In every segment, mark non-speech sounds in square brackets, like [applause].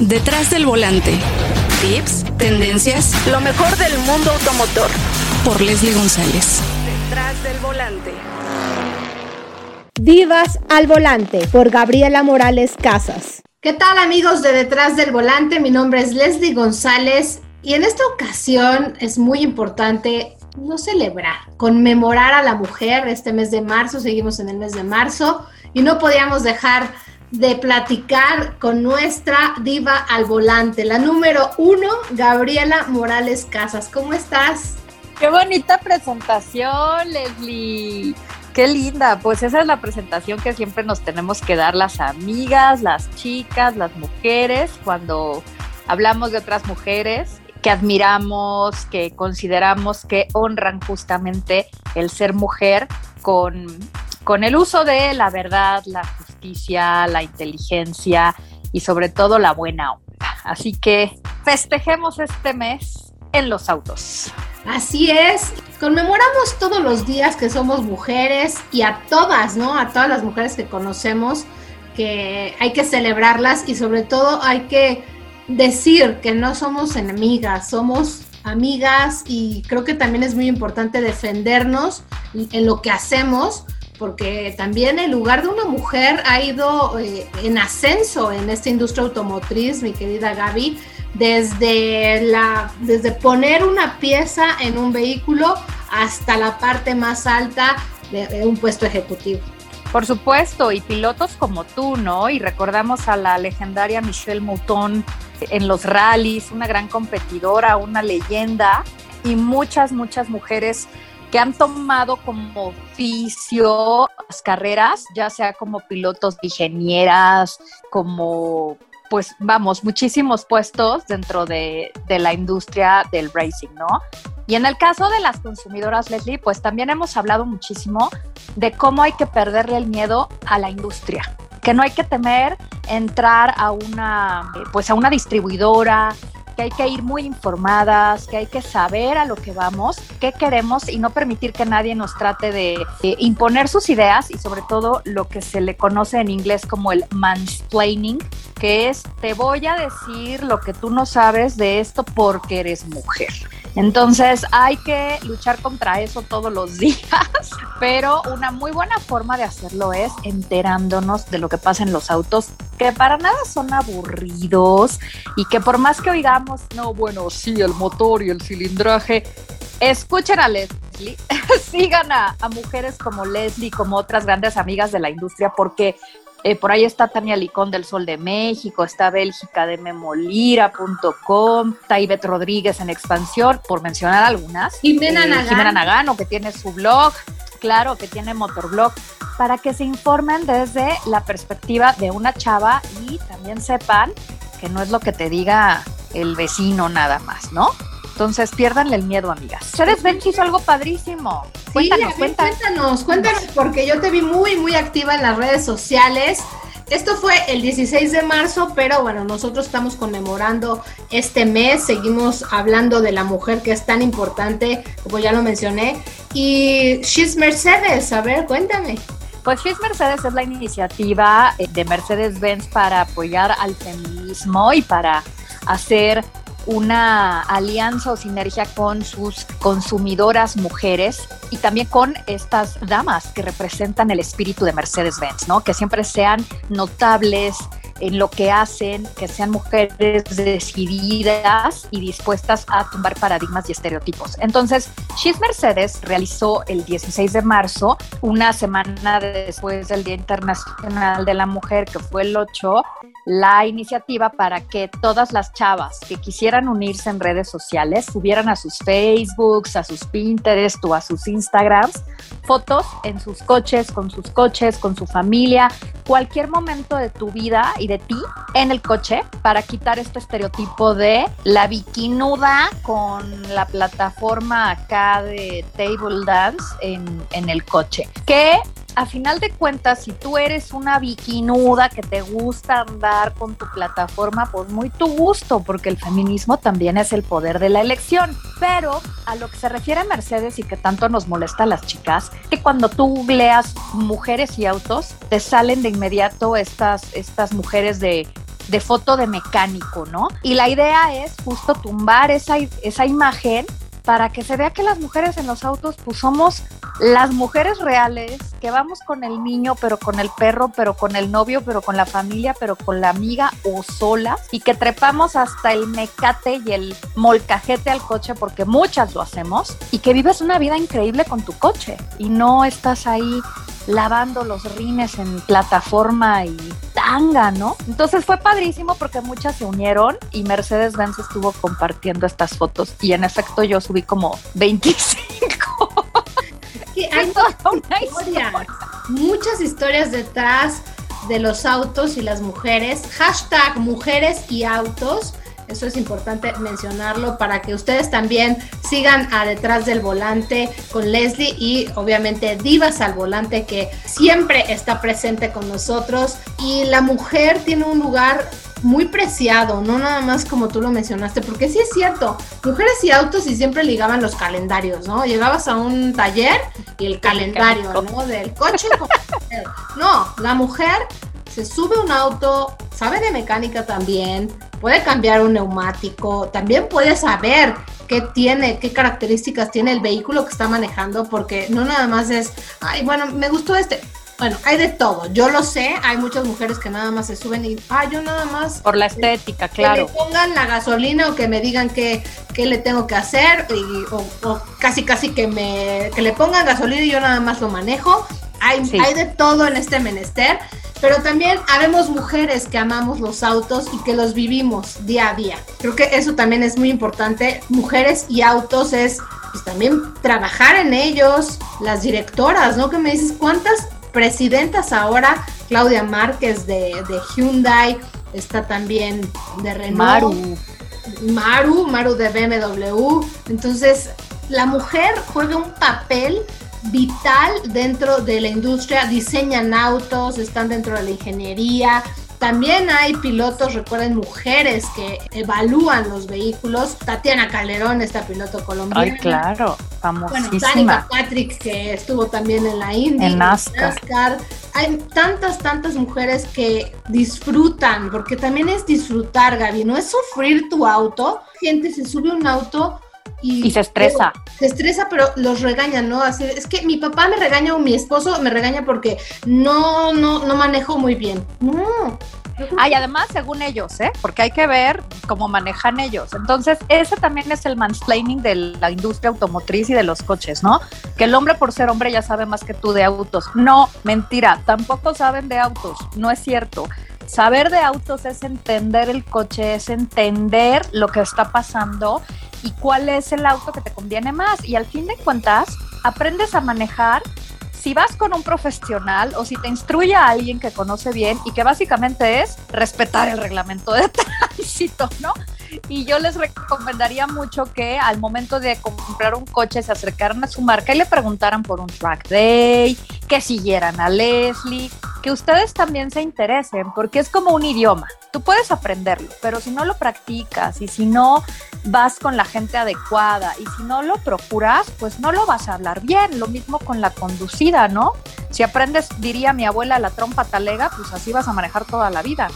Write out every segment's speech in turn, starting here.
Detrás del volante. Tips, tendencias, lo mejor del mundo automotor. Por Leslie González. Detrás del volante. Divas al volante por Gabriela Morales Casas. ¿Qué tal amigos de Detrás del Volante? Mi nombre es Leslie González y en esta ocasión es muy importante no celebrar, conmemorar a la mujer este mes de marzo, seguimos en el mes de marzo y no podíamos dejar de platicar con nuestra diva al volante, la número uno, Gabriela Morales Casas. ¿Cómo estás? Qué bonita presentación, Leslie. Qué linda, pues esa es la presentación que siempre nos tenemos que dar las amigas, las chicas, las mujeres, cuando hablamos de otras mujeres que admiramos, que consideramos que honran justamente el ser mujer con, con el uso de la verdad, la la inteligencia y sobre todo la buena onda. Así que festejemos este mes en los autos. Así es, conmemoramos todos los días que somos mujeres y a todas, ¿no? A todas las mujeres que conocemos, que hay que celebrarlas y sobre todo hay que decir que no somos enemigas, somos amigas y creo que también es muy importante defendernos en lo que hacemos porque también el lugar de una mujer ha ido eh, en ascenso en esta industria automotriz, mi querida Gaby, desde, la, desde poner una pieza en un vehículo hasta la parte más alta de, un puesto ejecutivo. Por supuesto, y pilotos como tú, ¿no? Y recordamos a la legendaria Michelle Mouton en los rallies, una gran competidora, una leyenda, y muchas, muchas mujeres que han tomado como oficio las carreras, ya sea como pilotos ingenieras, como pues vamos, muchísimos puestos dentro de, de, la industria del racing, ¿no? Y en el caso de las consumidoras, Leslie, pues también hemos hablado muchísimo de cómo hay que perderle el miedo a la industria, que no hay que temer entrar a una, pues a una distribuidora, que hay que ir muy informadas, que hay que saber a lo que vamos, qué queremos y no permitir que nadie nos trate de, imponer sus ideas y sobre todo lo que se le conoce en inglés como el mansplaining, que es te voy a decir lo que tú no sabes de esto porque eres mujer. Entonces hay que luchar contra eso todos los [laughs] días, pero una muy buena forma de hacerlo es enterándonos de lo que pasa en los autos, que para nada son aburridos y que por más que oigamos, no, bueno, sí, el motor y el cilindraje, escuchen a Leslie, [laughs] sigan a, a mujeres como Leslie, como otras grandes amigas de la industria, porque eh, por ahí está Tania Licón del Sol de México, está Bélgica de Memolira.com, Ivette Rodríguez en Expansión, por mencionar algunas. Jimena eh, Nagano. Jimena Nagano, que tiene su blog, claro, que tiene Motorblog, para que se informen desde la perspectiva de una chava y también sepan que no es lo que te diga el vecino nada más, ¿no? Entonces, piérdanle el miedo, amigas. Ceres Bench hizo algo padrísimo. Cuéntanos, cuéntanos, cuéntanos, cuéntanos, porque yo te vi muy, muy activa en las redes sociales. Esto fue el 16 de marzo, pero bueno, nosotros estamos conmemorando este mes, seguimos hablando de la mujer que es tan importante, como ya lo mencioné. Y She's Mercedes, a ver, cuéntame. Pues She's Mercedes es la iniciativa eh, de Mercedes-Benz para apoyar al feminismo y para hacer una alianza o sinergia con sus consumidoras mujeres y también con estas damas que representan el espíritu de Mercedes-Benz, ¿no? Que siempre sean notables, en lo que hacen, que sean mujeres decididas y dispuestas a tumbar paradigmas y estereotipos. Entonces, She's Mercedes realizó el 16 de marzo, una semana después del Día Internacional de la Mujer, que fue el 8, la iniciativa para que todas las chavas que quisieran unirse en redes sociales subieran a sus Facebooks, a sus Pinterest o a sus Instagrams fotos en sus coches, con sus coches, con su familia, cualquier momento de tu vida y de ti en el coche para quitar este estereotipo de la bikinuda con la plataforma acá de table dance en, en el coche. Que a final de cuentas, si tú eres una bikinuda que te gusta andar con tu plataforma, pues muy tu gusto, porque el feminismo también es el poder de la elección. Pero a lo que se refiere a Mercedes y que tanto nos molesta a las chicas, que cuando tú googleas mujeres y autos, te salen de inmediato estas, estas mujeres de de foto de mecánico, ¿no? Y la idea es justo tumbar esa, esa imagen para que se vea que las mujeres en los autos pues somos las mujeres reales, que vamos con el niño, pero con el perro, pero con el novio, pero con la familia, pero con la amiga o solas, y que trepamos hasta el mecate y el molcajete al coche, porque muchas lo hacemos, y que vives una vida increíble con tu coche y no estás ahí lavando los rines en plataforma y tanga, ¿no? Entonces fue padrísimo porque muchas se unieron y Mercedes Benz estuvo compartiendo estas fotos y en efecto yo subí como 25. Hay una [laughs] historia, muchas historias detrás de los autos y las mujeres. Hashtag mujeres y autos eso es importante mencionarlo para que ustedes también sigan a detrás del volante con Leslie y obviamente Divas al volante que siempre está presente con nosotros. Y la mujer tiene un lugar muy preciado, no nada más como tú lo mencionaste, porque sí es cierto, mujeres y autos y siempre ligaban los calendarios, ¿no? Llegabas a un taller y el calendario, ¿no? Del coche. no, la mujer se sube un auto, sabe de mecánica también, puede cambiar un neumático, también puede saber qué tiene, qué características tiene el vehículo que está manejando, porque no nada más es, ay, bueno, me gustó este. Bueno, hay de todo, yo lo sé, hay muchas mujeres que nada más se suben y, ah, yo nada más... Por la estética, claro. Que me pongan la gasolina o que me digan qué, qué le tengo que hacer, y, o, casi casi que, me, que le pongan gasolina y yo nada más lo manejo. Hay, hay de todo en este menester pero también habemos mujeres que amamos los autos y que los vivimos día a día. Creo que eso también es muy importante. Mujeres y autos es pues, también trabajar en ellos, las directoras, ¿no? Que me dices, ¿cuántas presidentas ahora? Claudia Márquez de, de Hyundai, está también de Renault. Maru. Maru, Maru de BMW. Entonces, la mujer juega un papel vital dentro de la industria, diseñan autos, están dentro de la ingeniería. También hay pilotos, recuerden, mujeres que evalúan los vehículos. Tatiana Calderón, esta piloto colombiana. Ay, claro, famosísima. Bueno, Patrick, que estuvo también en la Indy. En NASCAR. Hay tantas, tantas mujeres que disfrutan, porque también es disfrutar, Gaby, no es sufrir tu auto. Gente se sube un auto y, se estresa. se estresa, pero los regañan, ¿no? Así, es que mi papá me regaña o mi esposo me regaña porque no, no, no manejo muy bien. No. Ah, y además, según ellos, ¿eh? Porque hay que ver cómo manejan ellos. Entonces, ese también es el mansplaining de la industria automotriz y de los coches, ¿no? Que el hombre por ser hombre ya sabe más que tú de autos. No, mentira, tampoco saben de autos, no es cierto. Saber de autos es entender el coche, es entender lo que está pasando y cuál es el auto que te conviene más. Y al fin de cuentas, aprendes a manejar si vas con un profesional o si te instruye a alguien que conoce bien y que básicamente es respetar el reglamento de [laughs] tránsito, ¿no? Y yo les recomendaría mucho que al momento de comprar un coche se acercaran a su marca y le preguntaran por un track day, que siguieran a Leslie, que ustedes también se interesen, porque es como un idioma. Tú puedes aprenderlo, pero si no lo practicas y si no vas con la gente adecuada y si no lo procuras, pues no lo vas a hablar bien. Lo mismo con la conducida, ¿no? Si aprendes, diría mi abuela, la trompa talega, pues así vas a manejar toda la vida.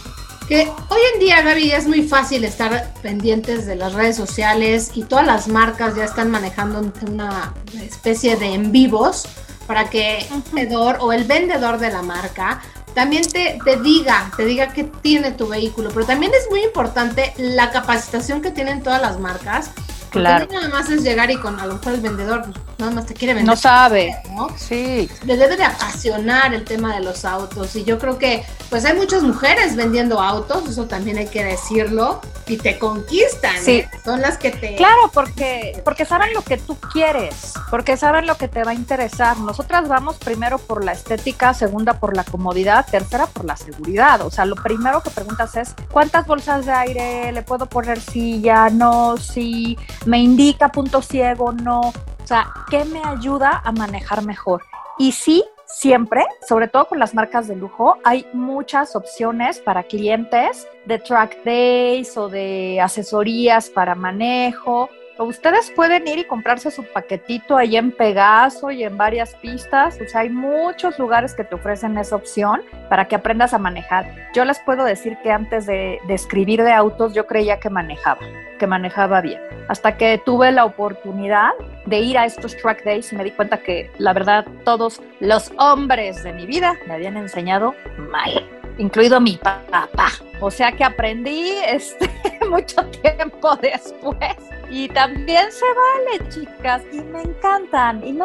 Que hoy en día, Gaby, es muy fácil estar pendientes de las redes sociales y todas las marcas ya están manejando una especie de en vivos para que el vendedor o el vendedor de la marca también te, te, diga, te diga qué tiene tu vehículo, pero también es muy importante la capacitación que tienen todas las marcas Claro. nada más es llegar y con a lo mejor el vendedor pues, nada más te quiere vender. No sabe. ¿no? Sí. Le debe de apasionar el tema de los autos. Y yo creo que pues hay muchas mujeres vendiendo autos, eso también hay que decirlo. Y te conquistan. Sí. ¿eh? Son las que te. Claro, porque, porque saben lo que tú quieres, porque saben lo que te va a interesar. Nosotras vamos primero por la estética, segunda por la comodidad, tercera por la seguridad. O sea, lo primero que preguntas es: ¿cuántas bolsas de aire le puedo poner silla? No, sí me indica punto ciego, no, o sea, ¿qué me ayuda a manejar mejor? Y sí, siempre, sobre todo con las marcas de lujo, hay muchas opciones para clientes de track days o de asesorías para manejo ustedes pueden ir y comprarse su paquetito ahí en Pegaso y en varias pistas. O sea, hay muchos lugares que te ofrecen esa opción para que aprendas a manejar. Yo les puedo decir que antes de, de escribir de autos, yo creía que manejaba, que manejaba bien. Hasta que tuve la oportunidad de ir a estos track days y me di cuenta que la verdad todos los hombres de mi vida me habían enseñado mal incluido mi papá. O sea que aprendí [laughs] este, mucho tiempo después. Y también se vale, chicas, y me encantan. Y no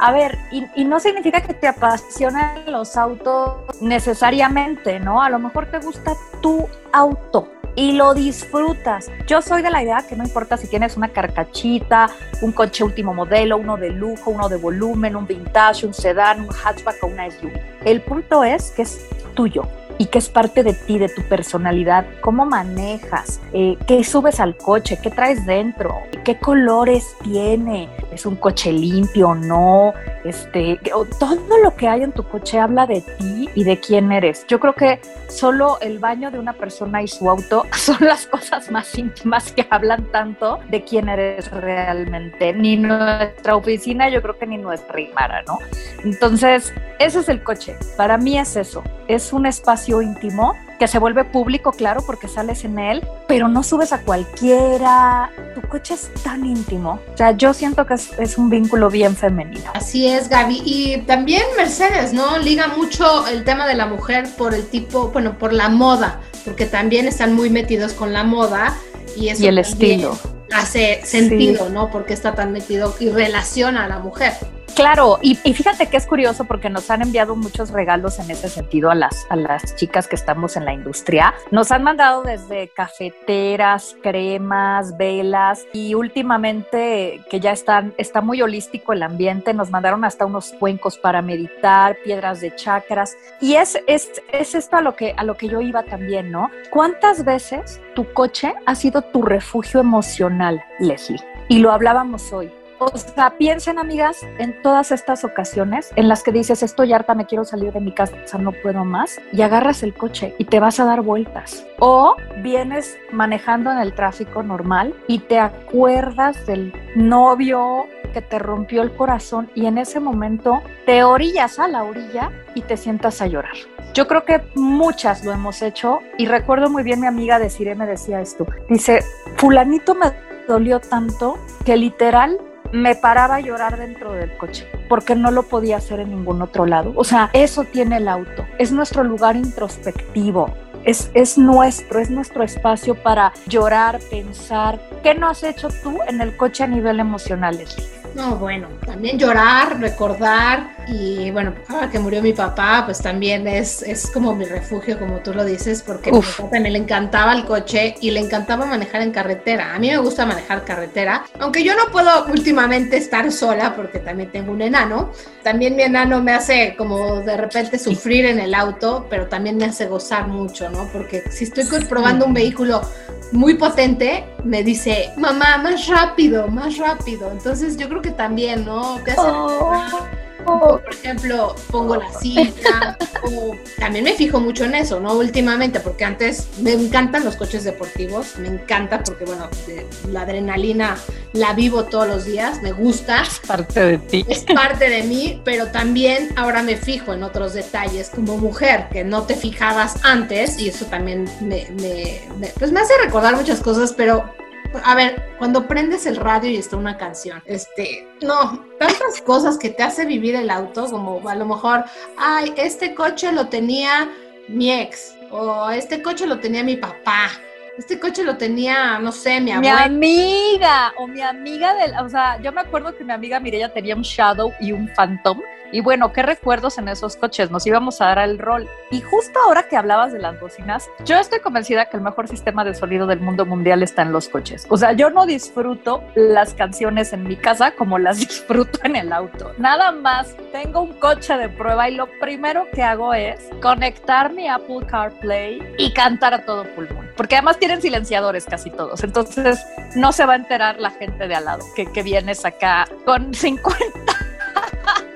a ver, y, no significa que te apasionen los autos necesariamente, ¿no? A lo mejor te gusta tu auto y lo disfrutas. Yo soy de la idea que no importa si tienes una carcachita, un coche último modelo, uno de lujo, uno de volumen, un vintage, un sedán, un hatchback o una SUV. El punto es que es tuyo y que es parte de ti, de tu personalidad, cómo manejas, eh, qué subes al coche, qué traes dentro, qué colores tiene, es un coche limpio o no, este, todo lo que hay en tu coche habla de ti y de quién eres. Yo creo que solo el baño de una persona y su auto [laughs] son las cosas más íntimas que hablan tanto de quién eres realmente. Ni nuestra oficina, yo creo que ni nuestra rimara, ¿no? Entonces, ese es el coche. Para mí es eso. Es un espacio íntimo que se vuelve público, claro, porque sales en él, pero no subes a cualquiera. Tu coche es tan íntimo. O sea, yo siento que es, un vínculo bien femenino. Así es, Gaby. Y también Mercedes, ¿no? Liga mucho el tema de la mujer por el tipo, bueno, por la moda, porque también están muy metidos con la moda y eso y el estilo hace sentido, ¿no? Porque está tan metido y relaciona a la mujer. Claro, y, fíjate que es curioso porque nos han enviado muchos regalos en ese sentido a las, a las chicas que estamos en la industria. Nos han mandado desde cafeteras, cremas, velas y últimamente que ya están, está muy holístico el ambiente, nos mandaron hasta unos cuencos para meditar, piedras de chakras. Y es, es, es esto a lo, que, a lo que yo iba también, ¿no? ¿Cuántas veces tu coche ha sido tu refugio emocional, Leslie? Y lo hablábamos hoy o sea, piensen, amigas, en todas estas ocasiones en las que dices, estoy harta, me quiero salir de mi casa, no puedo más, y agarras el coche y te vas a dar vueltas. O vienes manejando en el tráfico normal y te acuerdas del novio que te rompió el corazón y en ese momento te orillas a la orilla y te sientas a llorar. Yo creo que muchas lo hemos hecho y recuerdo muy bien mi amiga de Cire me decía esto. Dice, fulanito me dolió tanto que literal me paraba a llorar dentro del coche porque no lo podía hacer en ningún otro lado. O sea, eso tiene el auto, es nuestro lugar introspectivo. Es, es nuestro, es nuestro espacio para llorar, pensar. ¿Qué no has hecho tú en el coche a nivel emocional, Leslie? No, bueno, también llorar, recordar y bueno, ahora que murió mi papá, pues también es, es como mi refugio, como tú lo dices, porque a mi papá también le encantaba el coche y le encantaba manejar en carretera. A mí me gusta manejar carretera, aunque yo no puedo últimamente estar sola porque también tengo un enano. También mi enano me hace como de repente sufrir en el auto, pero también me hace gozar mucho, ¿no? Porque si estoy probando un vehículo muy potente, me dice, mamá, más rápido, más rápido. Entonces yo creo que también, ¿no? Hace oh por ejemplo, pongo la cinta, o también me fijo mucho en eso, ¿no? Últimamente, porque antes me encantan los coches deportivos, me encanta porque, bueno, la adrenalina la vivo todos los días, me gusta. Es parte de ti. Es parte de mí, pero también ahora me fijo en otros detalles como mujer, que no te fijabas antes, y eso también me, me pues me hace recordar muchas cosas, pero a ver, cuando prendes el radio y está una canción, este, no, tantas cosas que te hace vivir el auto, como a lo mejor, ay, este coche lo tenía mi ex, o este coche lo tenía mi papá, este coche lo tenía, no sé, mi abuela. Mi amiga, o mi amiga del, o sea, yo me acuerdo que mi amiga Mireya tenía un Shadow y un Phantom. Y bueno, qué recuerdos en esos coches, nos íbamos a dar el rol. Y justo ahora que hablabas de las bocinas, yo estoy convencida que el mejor sistema de sonido del mundo mundial está en los coches. O sea, yo no disfruto las canciones en mi casa como las [laughs] disfruto en el auto. Nada más, tengo un coche de prueba y lo primero que hago es conectar mi Apple CarPlay y cantar a todo pulmón. Porque además tienen silenciadores casi todos. Entonces no se va a enterar la gente de al lado que, que vienes acá con 50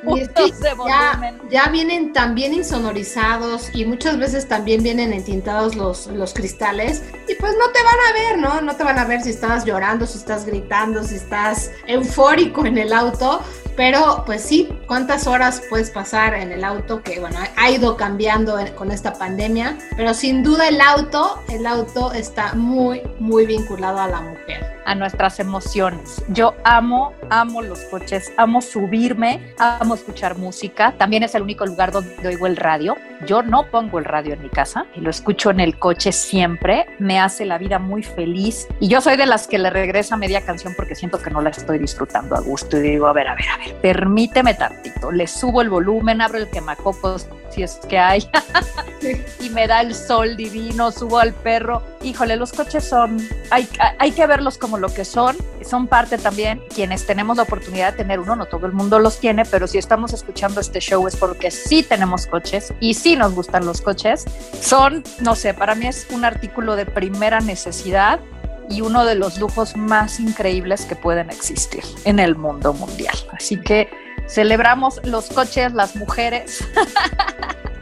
puntos de volumen. Ya, vienen también insonorizados y muchas veces también vienen entintados los, los cristales y pues no te van a ver, ¿no? No te van a ver si estás llorando, si estás gritando, si estás eufórico en el auto, pero pues sí, ¿cuántas horas puedes pasar en el auto? Que bueno, ha ido cambiando con esta pandemia, pero sin duda el auto, el auto está muy, muy vinculado a la mujer a nuestras emociones. Yo amo, amo los coches, amo subirme, amo escuchar música. También es el único lugar donde oigo el radio. Yo no pongo el radio en mi casa y lo escucho en el coche siempre. Me hace la vida muy feliz. Y yo soy de las que le regresa media canción porque siento que no la estoy disfrutando a gusto. Y digo, a ver, a ver, a ver, permíteme tantito. Le subo el volumen, abro el quemacocos si es que hay. [laughs] y me da el sol divino, subo al perro. Híjole, los coches son, hay, hay que verlos como lo que son. Son parte también, quienes tenemos la oportunidad de tener uno, no todo el mundo los tiene, pero si estamos escuchando este show es porque sí tenemos coches y sí nos gustan los coches. Son, no sé, para mí es un artículo de primera necesidad y uno de los lujos más increíbles que pueden existir en el mundo mundial. Así que celebramos los coches, las mujeres. [laughs]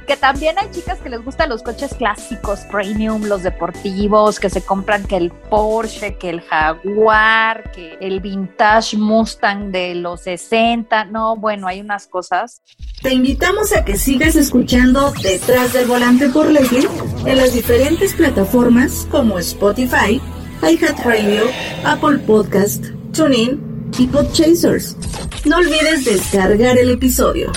que también hay chicas que les gustan los coches clásicos, premium, los deportivos, que se compran que el Porsche, que el Jaguar, que el vintage Mustang de los 60. No, bueno, hay unas cosas. Te invitamos a que sigas escuchando Detrás del Volante por Leslie en las diferentes plataformas como Spotify, iHeartRadio, Apple Podcast, TuneIn y Podchasers. No olvides descargar el episodio.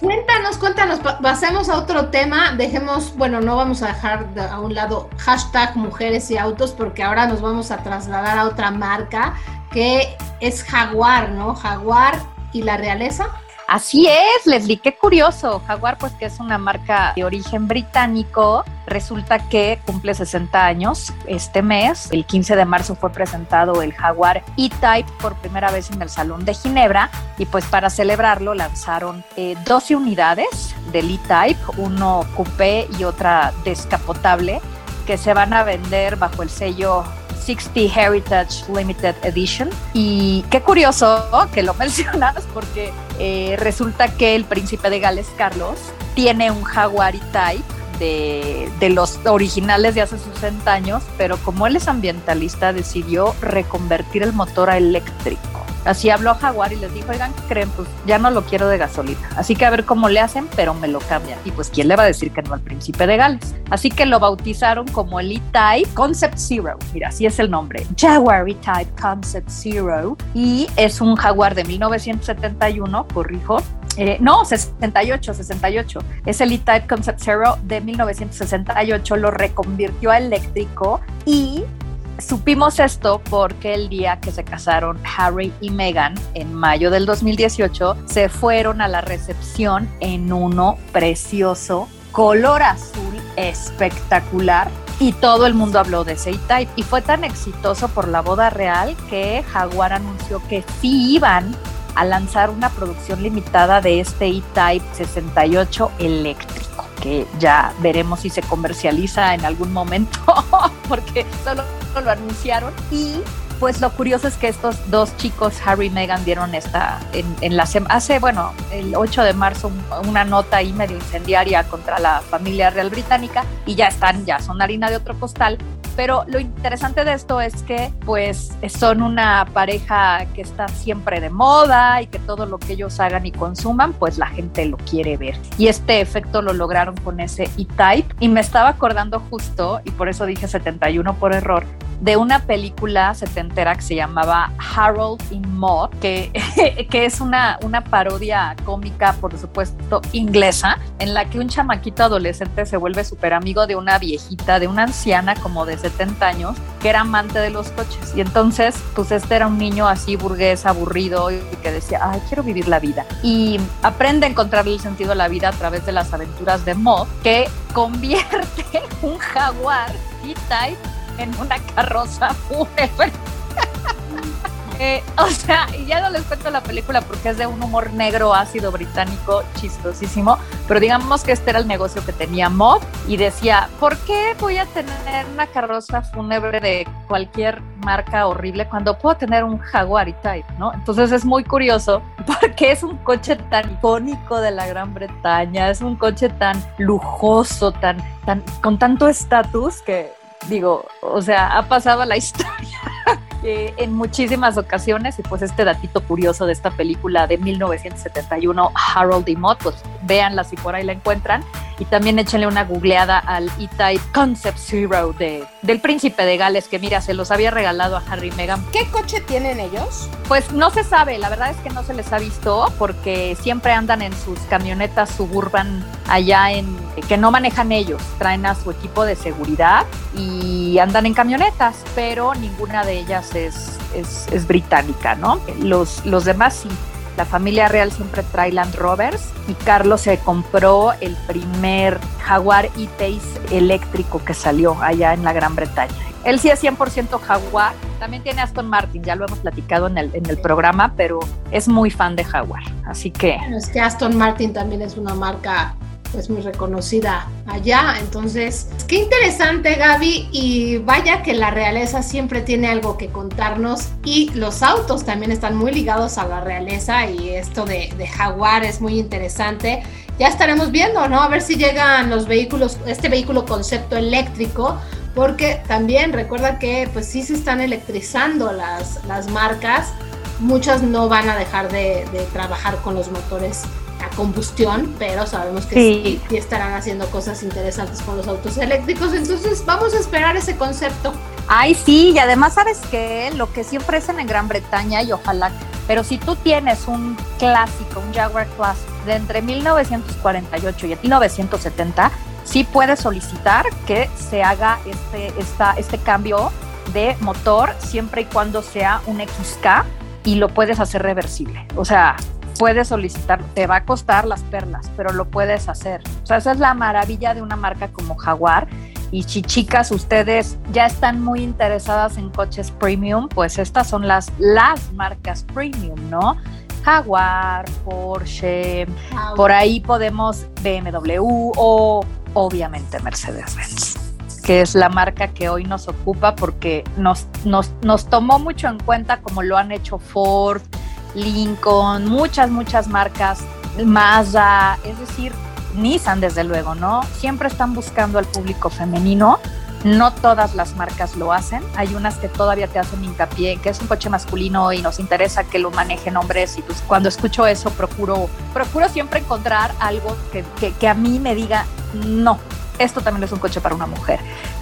Cuéntanos, cuéntanos, pasemos a otro tema, dejemos, bueno, no vamos a dejar a un lado hashtag mujeres y autos porque ahora nos vamos a trasladar a otra marca que es Jaguar, ¿no? Jaguar y la realeza. Así es, Leslie, qué curioso. Jaguar, pues que es una marca de origen británico, resulta que cumple 60 años este mes. El 15 de marzo fue presentado el Jaguar E-Type por primera vez en el Salón de Ginebra y pues para celebrarlo lanzaron 12 eh, unidades del E-Type, uno coupé y otra descapotable que se van a vender bajo el sello 60 Heritage Limited Edition. Y qué curioso que lo [laughs] mencionas porque eh, resulta que el príncipe de Gales, Carlos, tiene un Jaguar E-Type de, de, los originales de hace 60 años, pero como él es ambientalista, decidió reconvertir el motor a eléctrico. Así habló Jaguar y les dijo, oigan, ¿qué creen? Pues ya no lo quiero de gasolina. Así que a ver cómo le hacen, pero me lo cambian. Y pues, ¿quién le va a decir que no al príncipe de Gales? Así que lo bautizaron como el E-Type Concept Zero. Mira, así es el nombre. Jaguar E-Type Concept Zero. Y es un Jaguar de 1971, corrijo, eh, no, 68, 68. Es el E-Type Concept Zero de 1968. Lo reconvirtió a eléctrico y Supimos esto porque el día que se casaron Harry y Meghan, en mayo del 2018, se fueron a la recepción en uno precioso, color azul espectacular. Y todo el mundo habló de ese E-Type. Y fue tan exitoso por la boda real que Jaguar anunció que sí iban a lanzar una producción limitada de este E-Type 68 eléctrico que ya veremos si se comercializa en algún momento, [laughs] porque solo lo anunciaron. Y pues lo curioso es que estos dos chicos, Harry y Meghan, dieron esta, en, en la hace, bueno, el 8 de marzo, una nota ahí medio incendiaria contra la familia real británica y ya están, ya son harina de otro costal. Pero lo interesante de esto es que pues son una pareja que está siempre de moda y que todo lo que ellos hagan y consuman, pues la gente lo quiere ver. Y este efecto lo lograron con ese E-Type. Y me estaba acordando justo, y por eso dije 71 por error, de una película setentera que se llamaba Harold in Maud, que, [laughs] que es una, una parodia cómica, por supuesto, inglesa, en la que un chamaquito adolescente se vuelve súper amigo de una viejita, de una anciana como de 70 años, que era amante de los coches. Y entonces, pues este era un niño así burgués, aburrido, y que decía, ay, quiero vivir la vida. Y aprende a encontrarle el sentido a la vida a través de las aventuras de Maud, que convierte [laughs] un jaguar E-Type en una carroza fúnebre. [laughs] Eh, [laughs] o sea, y ya no les cuento la película porque es de un humor negro, ácido, británico, chistosísimo, pero digamos que este era el negocio que tenía Mob y decía, ¿por qué voy a tener una carroza fúnebre de cualquier marca horrible cuando puedo tener un Jaguar y Type, ¿no? Entonces es muy curioso [laughs] porque es un coche tan icónico de la Gran Bretaña, es un coche tan lujoso, tan, tan, con tanto estatus que digo, o sea, ha pasado la [laughs] historia eh, en muchísimas ocasiones y pues este datito curioso de esta película de 1971, Harold y Mott, pues véanla si por ahí la encuentran y también échenle una googleada al E-Type Concept Zero de, del Príncipe de Gales, que mira, se los había regalado a Harry y Meghan. ¿Qué coche tienen ellos? Pues no se sabe, la verdad es que no se les ha visto porque siempre andan en sus camionetas suburban allá en que no manejan ellos, traen a su equipo de seguridad y andan en camionetas, pero ninguna de ellas es, es, es británica, ¿no? Los, los demás sí. La familia real siempre trae Land Rovers y Carlos se compró el primer Jaguar E-Pace eléctrico que salió allá en la Gran Bretaña. Él sí es 100% Jaguar. También tiene Aston Martin, ya lo hemos platicado en el, programa, pero es muy fan de Jaguar. Así que... Bueno, es que Aston Martin también es una marca pues muy reconocida allá. Entonces, qué interesante Gaby y vaya que la realeza siempre tiene algo que contarnos y los autos también están muy ligados a la realeza y esto de, Jaguar es muy interesante. Ya estaremos viendo, ¿no? A ver si llegan los vehículos, este vehículo concepto eléctrico, porque también recuerda que pues sí se están electrizando las, las marcas. Muchas no van a dejar de, de trabajar con los motores combustión, pero sabemos que sí. sí. estarán haciendo cosas interesantes con los autos eléctricos. Entonces vamos a esperar ese concepto. Ay, sí, y además sabes que lo que sí ofrecen en Gran Bretaña y ojalá, pero si tú tienes un clásico, un Jaguar Classic de entre 1948 y 1970, sí puedes solicitar que se haga este, esta, este cambio de motor siempre y cuando sea un XK y lo puedes hacer reversible. O sea, puedes solicitar, te va a costar las perlas, pero lo puedes hacer. O sea, esa es la maravilla de una marca como Jaguar. Y si chicas, ustedes ya están muy interesadas en coches premium, pues estas son las, las marcas premium, ¿no? Jaguar, Porsche, wow. por ahí podemos BMW o obviamente Mercedes-Benz que es la marca que hoy nos ocupa porque nos, nos, nos tomó mucho en cuenta como lo han hecho Ford, Lincoln, muchas, muchas marcas, Mazda, es decir, Nissan desde luego, ¿no? Siempre están buscando al público femenino. No todas las marcas lo hacen. Hay unas que todavía te hacen hincapié que es un coche masculino y nos interesa que lo manejen hombres. Y pues cuando escucho eso procuro, procuro siempre encontrar algo que, que, que a mí me diga, no, esto también es un coche para una mujer.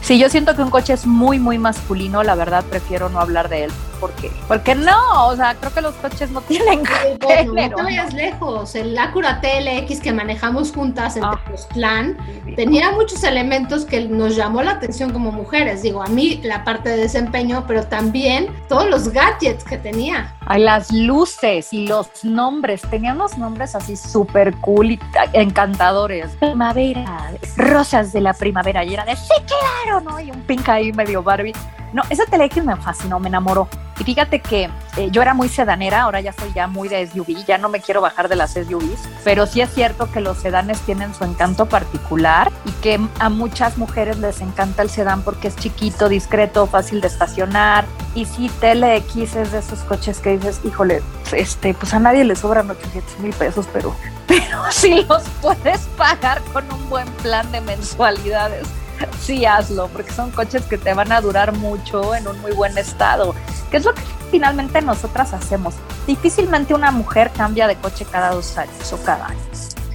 Si yo siento que un coche es muy, muy masculino, la verdad prefiero no hablar de él. ¿Por qué? Porque no, o sea, creo que los coches no [laughs] tienen sí. No te vayas lejos. El Acura TLX que manejamos juntas en ah. Tepoztlán tenía muchos elementos que nos llamó la atención como mujeres. Digo, a mí la parte de desempeño, pero también todos los gadgets que tenía. Ay, las luces y los nombres. Tenían unos nombres así súper cool y encantadores. Primavera, rosas de la primavera. Y era de, sí, claro, ¿no? Y un pink ahí medio Barbie. No, ese TLX me fascinó, me enamoró. Y fíjate que eh, yo era muy sedanera, ahora ya soy ya muy de SUV, ya no me quiero bajar de las SUVs, pero sí es cierto que los sedanes tienen su encanto particular y que a muchas mujeres les encanta el sedán porque es chiquito, discreto, fácil de estacionar. Y sí, TLX es de esos coches que dices, híjole, este, pues a nadie le sobran 800 mil pesos, pero, [laughs] pero si los puedes pagar con un buen plan de mensualidades [laughs] sí hazlo, porque son coches que te van a durar mucho en un muy buen estado, que es lo que finalmente nosotras hacemos. Difícilmente una mujer cambia de coche cada dos años o cada año.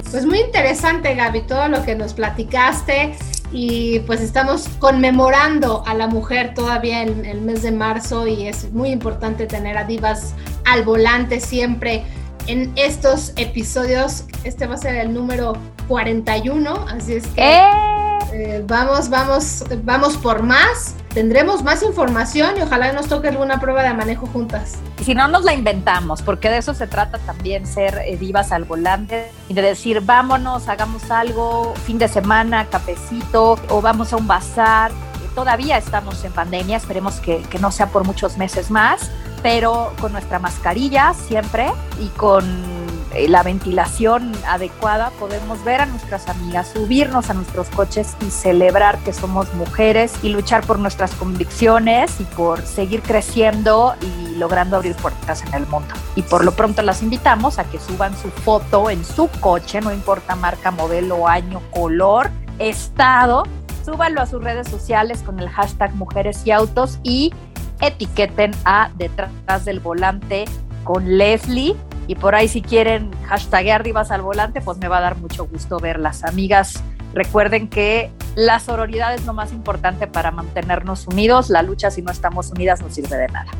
Pues muy interesante, Gaby, todo lo que nos platicaste y pues estamos conmemorando a la mujer todavía en el mes de marzo y es muy importante tener a divas al volante siempre en estos episodios. Este va a ser el número 41, así es que... ¡Eh! Eh, vamos, vamos, vamos por más. Tendremos más información y ojalá nos toque alguna prueba de manejo juntas. Y si no, nos la inventamos, porque de eso se trata también, ser eh, divas al volante y de decir, vámonos, hagamos algo, fin de semana, cafecito, o vamos a un bazar. Todavía estamos en pandemia, esperemos que, no sea por muchos meses más, pero con nuestra mascarilla siempre y con la ventilación adecuada podemos ver a nuestras amigas, subirnos a nuestros coches y celebrar que somos mujeres y luchar por nuestras convicciones y por seguir creciendo y logrando abrir puertas en el mundo. Y por lo pronto las invitamos a que suban su foto en su coche, no importa marca, modelo, año, color, estado, súbanlo a sus redes sociales con el hashtag mujeres y autos y etiqueten a detrás del volante con Leslie y por ahí si quieren hashtaguear divas al volante, pues me va a dar mucho gusto verlas. Amigas, recuerden que la sororidad es lo más importante para mantenernos unidos. La lucha si no estamos unidas no sirve de nada.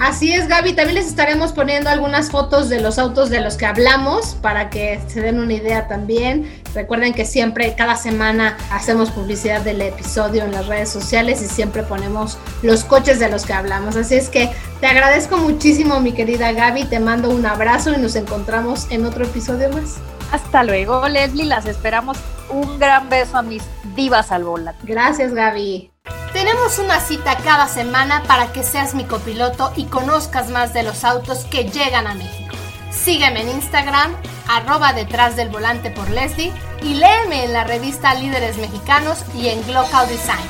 Así es, Gaby. También les estaremos poniendo algunas fotos de los autos de los que hablamos para que se den una idea también. Recuerden que siempre, cada semana, hacemos publicidad del episodio en las redes sociales y siempre ponemos los coches de los que hablamos. Así es que te agradezco muchísimo, mi querida Gaby. Te mando un abrazo y nos encontramos en otro episodio más. Hasta luego, Leslie. Las esperamos. Un gran beso a mis divas al volante. Gracias, Gaby. Tenemos una cita cada semana para que seas mi copiloto y conozcas más de los autos que llegan a México. Sígueme en Instagram, arroba detrás del volante por Leslie y léeme en la revista Líderes Mexicanos y en Glocal Design.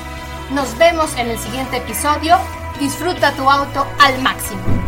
Nos vemos en el siguiente episodio. Disfruta tu auto al máximo.